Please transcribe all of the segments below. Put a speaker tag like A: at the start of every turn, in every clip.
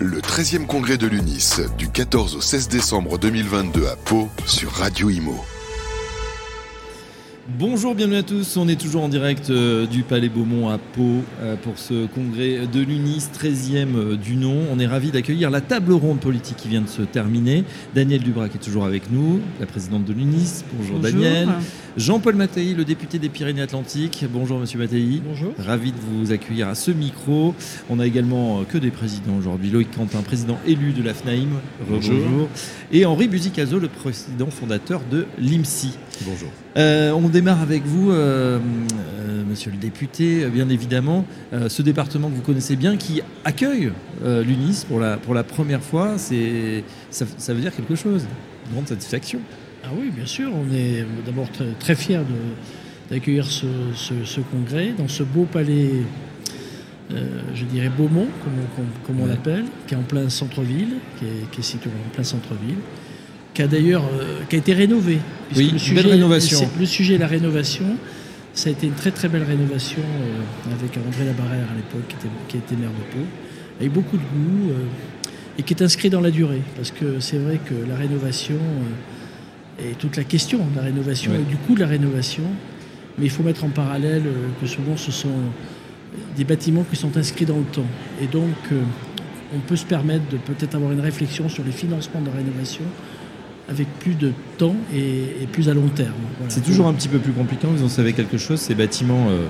A: Le 13e congrès de l'UNIS, du 14 au 16 décembre 2022 à Pau, sur Radio Imo.
B: Bonjour, bienvenue à tous. On est toujours en direct euh, du Palais Beaumont à Pau euh, pour ce congrès de l'UNIS, 13e euh, du nom. On est ravis d'accueillir la table ronde politique qui vient de se terminer. Daniel Dubrac est toujours avec nous, la présidente de l'UNIS. Bonjour, Daniel. Jean-Paul Mattei, le député des Pyrénées-Atlantiques. Bonjour Monsieur Mattei.
C: Bonjour.
B: Ravi de vous accueillir à ce micro. On a également que des présidents aujourd'hui. Loïc Quentin, président élu de la FNAIM.
D: Bonjour.
B: Et Henri Buzicazo, le président fondateur de l'IMSI.
D: Bonjour.
B: On démarre avec vous, euh, euh, monsieur le député, bien évidemment. ce département que vous connaissez bien, qui accueille l'UNIS pour la, pour la première fois, c'est, ça, veut dire quelque chose. Une grande satisfaction.
C: Ah oui, bien sûr. On est d'abord très, très fiers d'accueillir ce, congrès dans ce beau palais, je dirais Beaumont, comme, on l'appelle, qui est en plein centre-ville, qui est, qui est situé en plein centre-ville qui a d'ailleurs euh, qui a été rénové.
B: Oui, le sujet, rénovation.
C: Le, sujet, la rénovation, ça a été une très très belle rénovation euh, avec André Labarrère à l'époque, qui était, qui était, maire de Pau, avec beaucoup de goût euh, et qui est inscrit dans la durée. Parce que c'est vrai que la rénovation et toute la question de la rénovation et du coût de la rénovation, mais il faut mettre en parallèle que souvent ce sont des bâtiments qui sont inscrits dans le temps. Et donc, on peut se permettre de peut-être avoir une réflexion sur les financements de la rénovation avec plus de temps et, plus à long terme.
B: C'est toujours un petit peu plus compliqué, vous en savez quelque chose, ces bâtiments euh,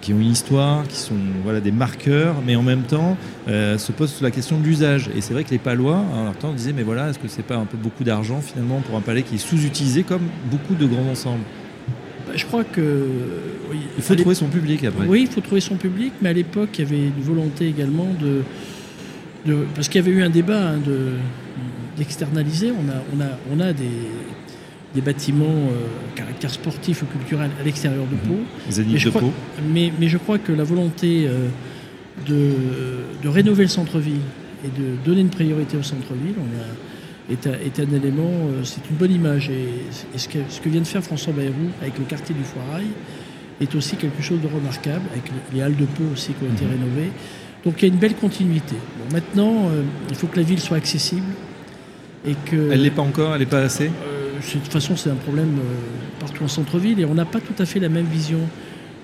B: qui ont une histoire, qui sont voilà, des marqueurs, mais en même temps euh, se pose la question de l'usage. Et c'est vrai que les Palois, en leur temps, disaient, mais voilà, est-ce que c'est pas un peu beaucoup d'argent finalement pour un palais qui est sous-utilisé comme beaucoup de grands ensembles?
C: Bah, je crois que.
B: il faut trouver son public après.
C: Oui, il faut trouver son public, mais à l'époque, il y avait une volonté également de. de parce qu'il y avait eu un débat hein, de, d'externaliser. On a, on a, on a des, des bâtiments euh, caractère sportif ou culturel à l'extérieur de Pau.
B: mais, je crois,
C: mais, mais, je crois que la volonté euh, de, de, rénover le centre-ville et de donner une priorité au centre-ville est, est, un élément, euh, c'est une bonne image. Et, ce, que, ce, que, vient de faire François Bayrou avec le quartier du Foirail est aussi quelque chose de remarquable, avec les halles de Pau aussi qui ont été mhm. rénovées. Donc il y a une belle continuité. maintenant, il faut que la ville soit accessible
B: que, elle n'est pas encore, elle n'est pas assez
C: euh, De toute façon, c'est un problème euh, partout en centre-ville et on n'a pas tout à fait la même vision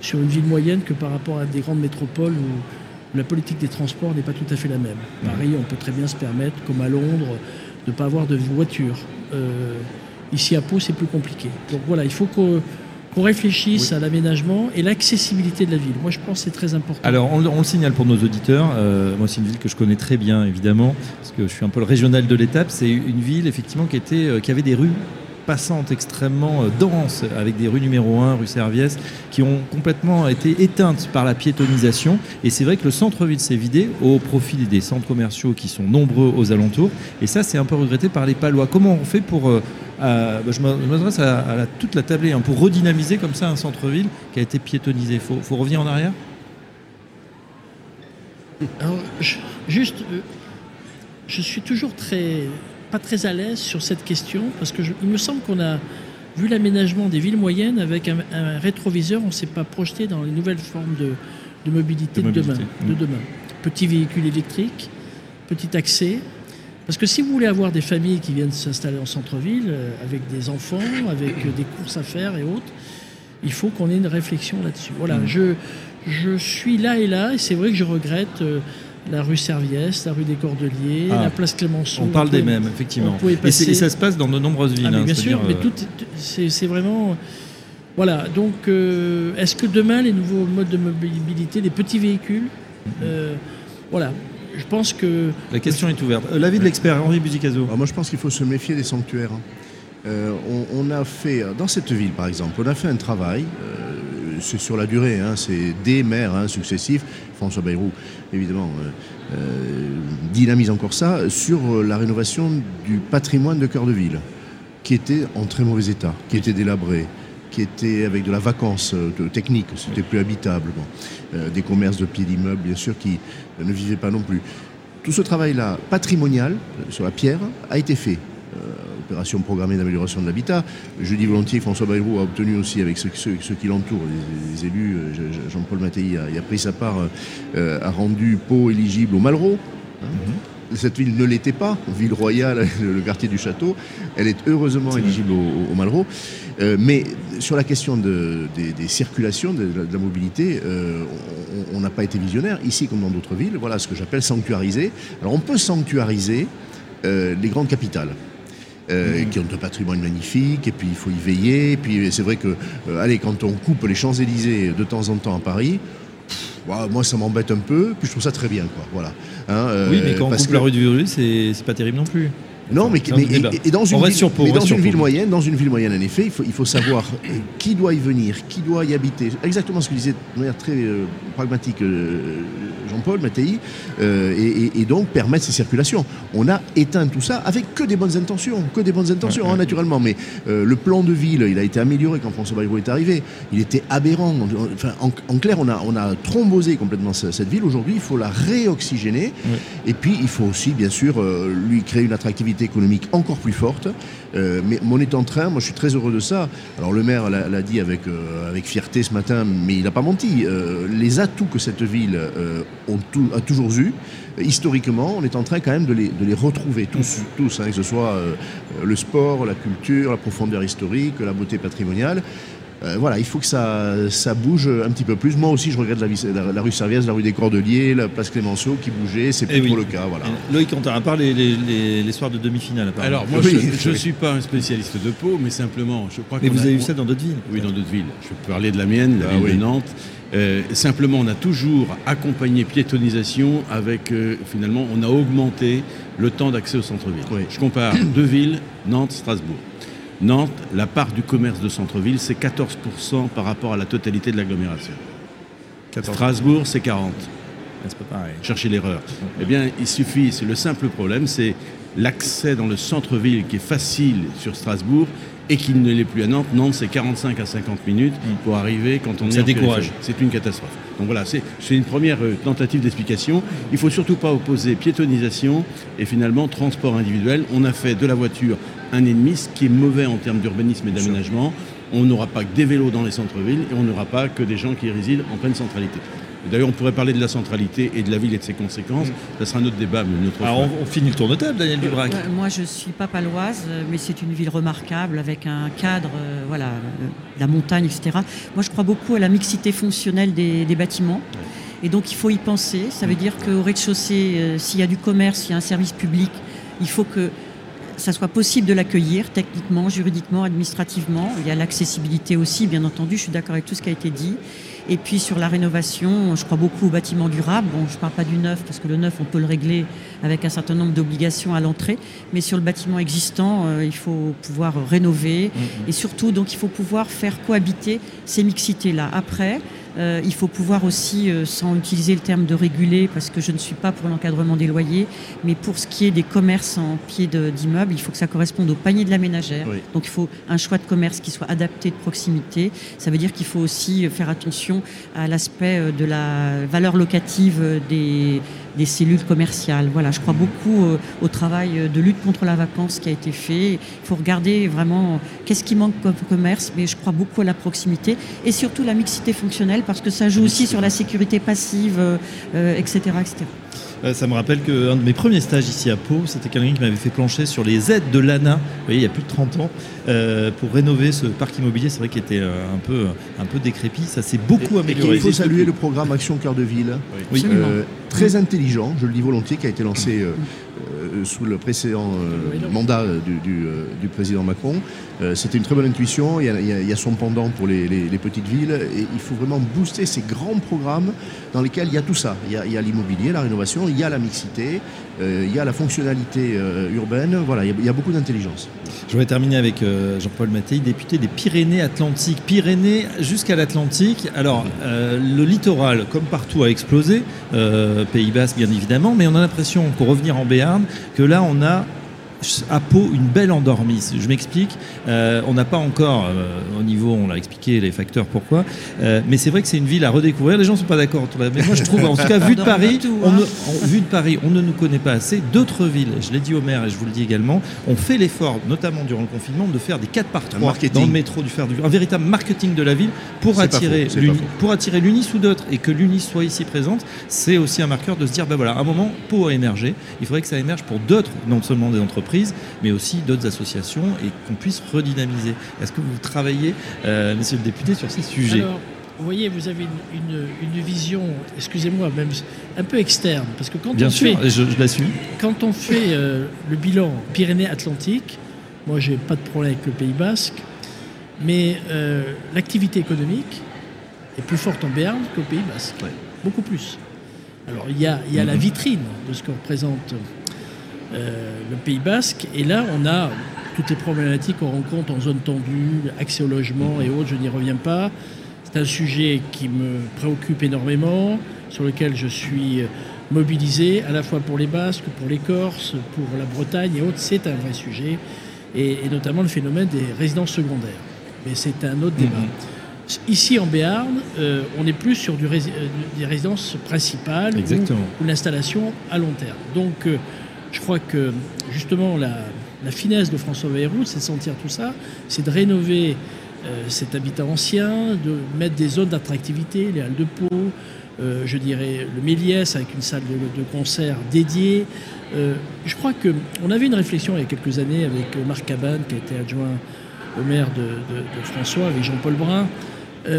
C: sur une ville moyenne que par rapport à des grandes métropoles où la politique des transports n'est pas tout à fait la même. Paris, on peut très bien se permettre, comme à Londres, de ne pas avoir de voiture. Euh, ici à Pau, c'est plus compliqué. Donc voilà, il faut que qu'on réfléchisse à l'aménagement et l'accessibilité de la ville. Moi, je pense que c'est très important.
B: Alors, on, le signale pour nos auditeurs. Euh, moi, c'est une ville que je connais très bien, évidemment, parce que je suis un peu le régional de l'étape. C'est une ville, effectivement, qui, était, euh, qui avait des rues passantes extrêmement euh, denses, avec des rues numéro 1, rue Serviès, qui ont complètement été éteintes par la piétonisation. Et c'est vrai que le centre-ville s'est vidé au profit des centres commerciaux qui sont nombreux aux alentours. Et ça, c'est un peu regretté par les Palois. Comment on fait pour... Euh, bah, je m'adresse à, toute la tablée, hein, pour redynamiser comme ça un centre-ville qui a été piétonisé. Il faut, revenir en arrière
C: Alors, juste, euh, je suis toujours très pas très à l'aise sur cette question parce que il me semble qu'on a vu l'aménagement des villes moyennes avec un, rétroviseur, on ne s'est pas projeté dans les nouvelles formes de, mobilité de, demain, de mmh. demain. Petit véhicule électrique, petit accès. Parce que si vous voulez avoir des familles qui viennent s'installer en centre-ville, euh, avec des enfants, avec euh, des courses à faire et autres, il faut qu'on ait une réflexion là-dessus. Voilà, mmh. je, je suis là et là, et c'est vrai que je regrette euh, la rue Serviès, la rue des Cordeliers, ah. la place Clémenceau.
B: On parle des mêmes, effectivement. Et, ça se passe dans de nombreuses villes. Ah,
C: hein, bien sûr, mais euh, c'est vraiment. Voilà, donc euh, est-ce que demain, les nouveaux modes de mobilité, les petits véhicules, euh, voilà, je pense que.
B: La question est ouverte. L'avis de l'expert, Henri Buzicazo.
D: moi, je pense qu'il faut se méfier des sanctuaires. Hein. On, a fait, dans cette ville par exemple, on a fait un travail, c'est sur la durée, hein, c'est des maires hein, successifs, François Bayrou évidemment euh, euh, dynamise encore ça, sur la rénovation du patrimoine de cœur de ville, qui était en très mauvais état, qui était délabré, qui était avec de la vacance euh, technique, c'était plus habitable. des commerces de pieds d'immeubles, bien sûr, qui ne vivaient pas non plus. Tout ce travail-là, patrimonial, sur la pierre, a été fait opération programmée d'amélioration de l'habitat. Je dis volontiers François Bayrou a obtenu aussi avec ceux, qui l'entourent, les, élus, euh, Jean-Paul Mattei a, pris sa part, euh, a rendu Pau éligible au Malraux. Hein. Cette ville ne l'était pas, ville royale, le quartier du château. Elle est heureusement éligible au, au Malraux. Euh, mais sur la question de, des, circulations, de, la mobilité, euh, on n'a pas été visionnaire. Ici, comme dans d'autres villes, voilà ce que j'appelle sanctuariser. Alors, on peut sanctuariser euh, les grandes capitales. Mmh. qui ont un patrimoine magnifique, et puis il faut y veiller. Et puis c'est vrai que, allez, quand on coupe les Champs-Élysées de temps en temps à Paris, moi ça m'embête un peu, puis je trouve ça très bien, quoi. Voilà.
B: Hein, oui, mais quand on coupe la rue du Virus, c'est pas terrible non plus.
D: Non, mais, et, dans une, ville, mais dans une ville moyenne, dans une ville moyenne, en effet, il faut, il faut savoir qui doit y venir, qui doit y habiter. Exactement ce que disait de manière très euh, pragmatique euh, Jean-Paul Mattei, euh, et, donc permettre ces circulations. On a éteint tout ça avec que des bonnes intentions, que des bonnes intentions, hein, naturellement. Mais le plan de ville, il a été amélioré quand François Bayrou est arrivé. Il était aberrant. Enfin, en, clair, on a, on a trombosé complètement cette ville. Aujourd'hui, il faut la réoxygéner. Et puis, il faut aussi, bien sûr, lui créer une attractivité économique encore plus forte. Euh, mais on est en train, moi je suis très heureux de ça. Alors le maire l'a dit avec, euh, avec fierté ce matin, mais il n'a pas menti. Euh, les atouts que cette ville a toujours eu, historiquement, on est en train quand même de les, de les retrouver tous, tous hein, que ce soit le sport, la culture, la profondeur historique, la beauté patrimoniale. Euh, voilà, il faut que ça, ça bouge un petit peu plus. Moi aussi, je regrette la, la, rue Serviès, la rue des Cordeliers, la place Clémenceau qui bougeait. C'est plus eh trop le cas. Voilà.
B: Loïc, on à part les, les, soirs de demi-finale.
E: Alors, moi, je ne suis pas un spécialiste de Pau, mais simplement, je crois
B: que. Mais vous avez eu ça dans d'autres villes
E: Oui, dans d'autres villes. Je peux parler de la mienne, la ah ville de Nantes. Euh, simplement, on a toujours accompagné piétonisation avec, euh, finalement, on a augmenté le temps d'accès au centre-ville. Je compare deux villes, Nantes, Strasbourg. Nantes, la part du commerce de centre-ville, c'est 14% par rapport à la totalité de l'agglomération. Strasbourg, c'est 40%. C'est pas pareil. Cherchez l'erreur. Eh bien, il suffit, c'est le simple problème, c'est l'accès dans le centre-ville qui est facile sur Strasbourg et qui ne l'est plus à Nantes. Nantes, c'est 45 à 50 minutes mm. pour arriver quand on est
B: Ça décourage.
E: C'est une catastrophe. Donc voilà, c'est une première euh, tentative d'explication. Il ne faut surtout pas opposer piétonisation et finalement transport individuel. On a fait de la voiture un ennemi, ce qui est mauvais en termes d'urbanisme et d'aménagement. On n'aura pas que des vélos dans les centres-villes et on n'aura pas que des gens qui résident en pleine centralité. D'ailleurs, on pourrait parler de la centralité et de la ville et de ses conséquences. Ça sera un autre débat, mais notre
B: Alors, on, finit le tour de table, Daniel Dubrac.
F: moi, je ne suis pas paloise, mais c'est une ville remarquable avec un cadre, euh, voilà, euh, la montagne, etc. Moi, je crois beaucoup à la mixité fonctionnelle des, bâtiments. Et donc, il faut y penser. Ça veut dire qu'au rez-de-chaussée, euh, s'il y a du commerce, s'il y a un service public, il faut que ça soit possible de l'accueillir techniquement, juridiquement, administrativement. Il y a l'accessibilité aussi, bien entendu, je suis d'accord avec tout ce qui a été dit. Et puis sur la rénovation, je crois beaucoup aux bâtiments durables. Bon, je ne parle pas du neuf, parce que le neuf, on peut le régler avec un certain nombre d'obligations à l'entrée. Mais sur le bâtiment existant, euh, il faut pouvoir rénover. Mm-hmm. Et surtout, donc, il faut pouvoir faire cohabiter ces mixités-là. Après, euh, il faut pouvoir aussi, euh, sans utiliser le terme de réguler, parce que je ne suis pas pour l'encadrement des loyers, mais pour ce qui est des commerces en pied d'immeuble, il faut que ça corresponde au panier de la ménagère. Donc il faut un choix de commerce qui soit adapté de proximité. Ça veut dire qu'il faut aussi faire attention à l'aspect euh, de la valeur locative des, des cellules commerciales. Voilà, je crois beaucoup au travail de lutte contre la vacance qui a été fait. Il faut regarder vraiment qu'est-ce qui manque comme commerce, mais je crois beaucoup à la proximité et surtout la mixité fonctionnelle parce que ça joue aussi sur la sécurité passive, etc., euh, etc.
B: Euh, ça me rappelle qu'un de mes premiers stages ici à Pau, c'était quelqu'un qui m'avait fait plancher sur les aides de l'ANA, vous voyez, il y a plus de 30 ans, euh, pour rénover ce parc immobilier. C'est vrai qu'il était un peu, un peu décrépit. Ça s'est beaucoup amélioré.
D: il faut saluer le programme Action Cœur de Ville. Oui. très intelligent, je le dis volontiers, qui a été lancé sous le précédent mandat du, du, président Macron. C'était une très bonne intuition. Il y, a, son pendant pour les, les, petites villes. Et il faut vraiment booster ces grands programmes dans lesquels il y a tout ça. Il y a l'immobilier, la rénovation, il y a la mixité, euh, il y a la fonctionnalité euh, urbaine. Voilà, il y a, beaucoup d'intelligence.
B: Je voudrais terminer avec euh, Jean-Paul Mattei, député des Pyrénées-Atlantiques. Pyrénées jusqu'à l'Atlantique. Alors, le littoral, comme partout, a explosé. Pays Basque, bien évidemment, mais on a l'impression, pour revenir en Béarn, que là, on a à Pau une belle endormie. Je m'explique. Euh, on n'a pas encore, euh, au niveau, on l'a expliqué les facteurs pourquoi, euh, mais c'est vrai que c'est une ville à redécouvrir. Les gens ne sont pas d'accord. Mais moi, je trouve, en tout cas, vu de Paris, on ne, hein. vu de Paris, on ne nous connaît pas assez. D'autres villes, je l'ai dit au maire et je vous le dis également, ont fait l'effort, notamment durant le confinement, de faire des 4 par 3 dans le métro, du faire du, un véritable marketing de la ville pour attirer, pour attirer l'UNIS ou d'autres et que l'UNIS soit ici présente. C'est aussi un marqueur de se dire, ben voilà, à un moment, Pau a émergé. Il faudrait que ça émerge pour d'autres, non seulement des entreprises mais aussi d'autres associations et qu'on puisse redynamiser. Est-ce que vous travaillez, euh, monsieur le député, sur ces sujets?
C: Alors, vous voyez, vous avez une, vision, excusez-moi, même un peu externe, parce que quand
B: Bien
C: on
B: sûr,
C: fait,
B: je, l'assume.
C: Quand on fait euh, le bilan Pyrénées-Atlantiques, moi j'ai pas de problème avec le Pays Basque, mais euh, l'activité économique est plus forte en Béarn qu'au Pays Basque, beaucoup plus. Alors il y a, il y a la mm-hmm. vitrine de ce que représente le Pays Basque. Et là, on a toutes les problématiques qu'on rencontre en zone tendue, accès au logement et autres, je n'y reviens pas. C'est un sujet qui me préoccupe énormément, sur lequel je suis mobilisé, à la fois pour les Basques, pour les Corses, pour la Bretagne et autres. C'est un vrai sujet, et, notamment le phénomène des résidences secondaires. Mais c'est un autre débat. Mhm. Ici en Béarn, euh, on est plus sur du euh, des résidences principales ou, l'installation à long terme. Donc je crois que justement la, finesse de François Bayrou, c'est de sentir tout ça, c'est de rénover euh, cet habitat ancien, de mettre des zones d'attractivité, les halles de Pau, euh, je dirais le Méliès avec une salle de, concert dédiée. Euh, je crois qu'on avait une réflexion il y a quelques années avec Marc Cabane, qui a été adjoint au maire de, François, avec Jean-Paul Brun.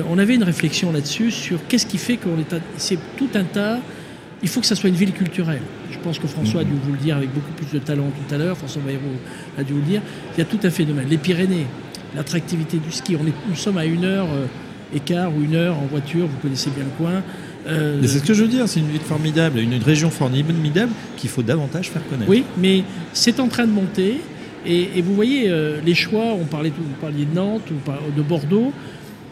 C: on avait une réflexion là-dessus sur qu'est-ce qui fait qu'on est. C'est tout un tas il faut que ça soit une ville culturelle. Je pense que François a dû vous le dire avec beaucoup plus de talent tout à l'heure, François Bayrou a dû vous le dire. Il y a tout un phénomène. Les Pyrénées, l'attractivité du ski. On est, nous sommes à une heure euh, écart ou une heure en voiture, vous connaissez bien le coin.
B: Euh, c'est ce que je veux dire, c'est une ville formidable, une, région formidable qu'il faut davantage faire connaître.
C: Oui, mais c'est en train de monter. Et, vous voyez, euh, les choix, on parlait, vous parliez de Nantes ou de Bordeaux,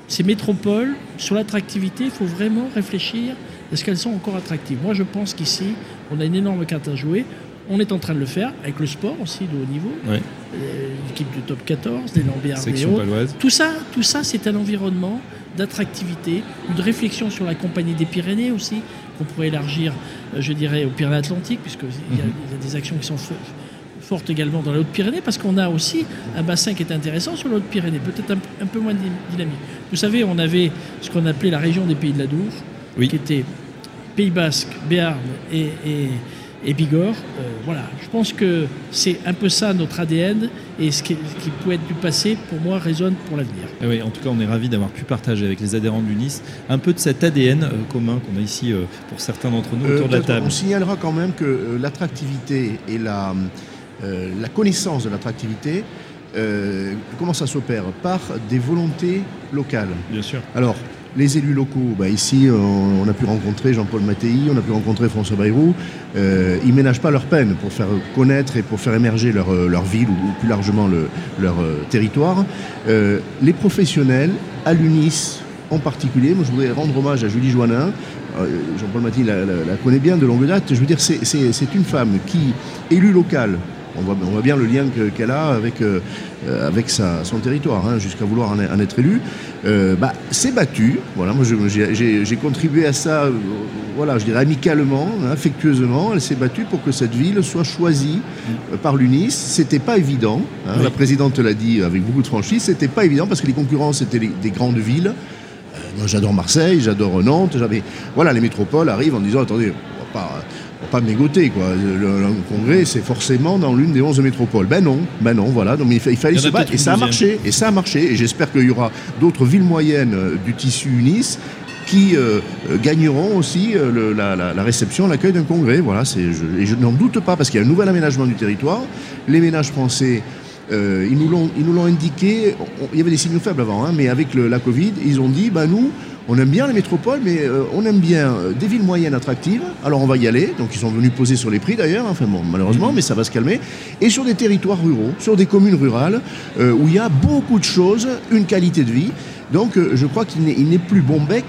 C: ces métropoles, sur l'attractivité, il faut vraiment réfléchir est-ce qu'elles sont encore attractives? Moi, je pense qu'ici, on a une énorme carte à jouer. On est en train de le faire avec le sport aussi de haut niveau. Euh, l'équipe du top 14, des Lambières Tout ça, tout ça c'est un environnement d'attractivité, de réflexion sur la compagnie des Pyrénées aussi, qu'on pourrait élargir, euh, je dirais, aux Pyrénées-Atlantiques, puisqu'il y, mhm. y, a des actions qui sont fortes également dans la Haute-Pyrénées, parce qu'on a aussi un bassin qui est intéressant sur la Haute-Pyrénées, peut-être un, peu moins dynamique. Vous savez, on avait ce qu'on appelait la région des Pays de la Dour, qui était Pays Basque, Béarn et, Bigorre. Euh, voilà, je pense que c'est un peu ça notre ADN et ce qui, peut être du passé, pour moi, résonne pour l'avenir.
B: Eh oui, en tout cas, on est ravis d'avoir pu partager avec les adhérents de l'UNIS un peu de cet ADN euh, commun qu'on a ici euh, pour certains d'entre nous autour de la table.
D: On signalera quand même que l'attractivité et la, la connaissance de l'attractivité comment ça s'opère? Par des volontés locales.
B: Bien sûr.
D: Alors, les élus locaux, bah, ici, on, a pu rencontrer Jean-Paul Mattei, on a pu rencontrer François Bayrou. Euh, ils ménagent pas leur peine pour faire connaître et pour faire émerger leur, euh, ville ou, plus largement leur euh, territoire. les professionnels, à l'UNIS en particulier, moi je voudrais rendre hommage à Julie Joannin. Jean-Paul Mattei la, la, connaît bien de longue date. Je veux dire, c'est une femme qui, élue locale, on voit, bien le lien qu'elle a avec, euh, avec son territoire, hein, jusqu'à vouloir en, être élu. Euh, bah, s'est battue. Voilà, moi j'ai contribué à ça, euh, voilà, je dirais amicalement, hein, affectueusement. Elle s'est battue pour que cette ville soit choisie par l'UNIS. C'était pas évident. Hein, la présidente l'a dit avec beaucoup de franchise. C'était pas évident parce que les concurrents c'était des grandes villes. moi j'adore Marseille, j'adore Nantes. Voilà, les métropoles arrivent en disant attendez, on va pas pas mégoter quoi. Le, congrès c'est forcément dans l'une des 11 métropoles. Ben non, ben non, voilà. Donc il, fallait se battre et ça a marché. Et ça a marché. Et j'espère qu'il y aura d'autres villes moyennes euh, du tissu UNIS qui euh, euh, gagneront aussi la, réception, l'accueil d'un congrès. Voilà, je, et je n'en doute pas parce qu'il y a un nouvel aménagement du territoire. Les ménages français ils nous l'ont indiqué, il y avait des signaux faibles avant, hein, mais avec la Covid, ils ont dit, bah, nous, on aime bien les métropoles, mais euh, on aime bien euh, des villes moyennes attractives. Alors on va y aller. Donc ils sont venus poser sur les prix d'ailleurs, enfin bon, malheureusement, mais ça va se calmer. Et sur des territoires ruraux, sur des communes rurales, euh, où il y a beaucoup de choses, une qualité de vie. Donc je crois qu'il n'est plus bon bec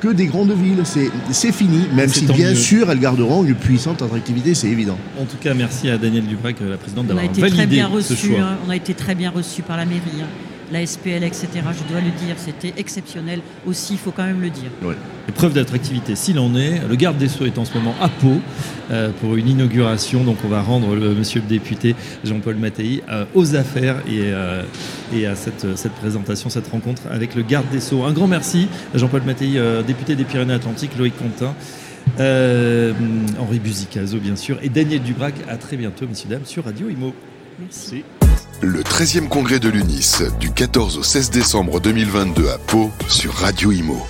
D: que des grandes villes. C'est fini, même si bien sûr elles garderont une puissante attractivité, c'est évident.
B: En tout cas, merci à Daniel Dubrac, la présidente, d'avoir
F: validé
B: très
F: bien
B: reçu, ce choix.
F: Hein. on a été très bien reçu par la mairie. Hein la SPL, etc. Je dois le dire, c'était exceptionnel aussi, il faut quand même le dire.
B: Preuve d'attractivité, s'il en est. Le garde des Sceaux est en ce moment à Pau euh, pour une inauguration. Donc on va rendre le monsieur le député Jean-Paul Mattei euh, aux affaires et, euh, et à cette, cette, présentation, cette rencontre avec le garde des Sceaux. Un grand merci à Jean-Paul Mattei, député des Pyrénées-Atlantiques, Loïc Contin. Henri Buzicazo, bien sûr, et Daniel Dubrac. À très bientôt, messieurs, dames, sur Radio Imo.
F: Merci.
A: Le 13e congrès de l'UNIS du 14 au 16 décembre 2022 à Pau sur Radio Imo.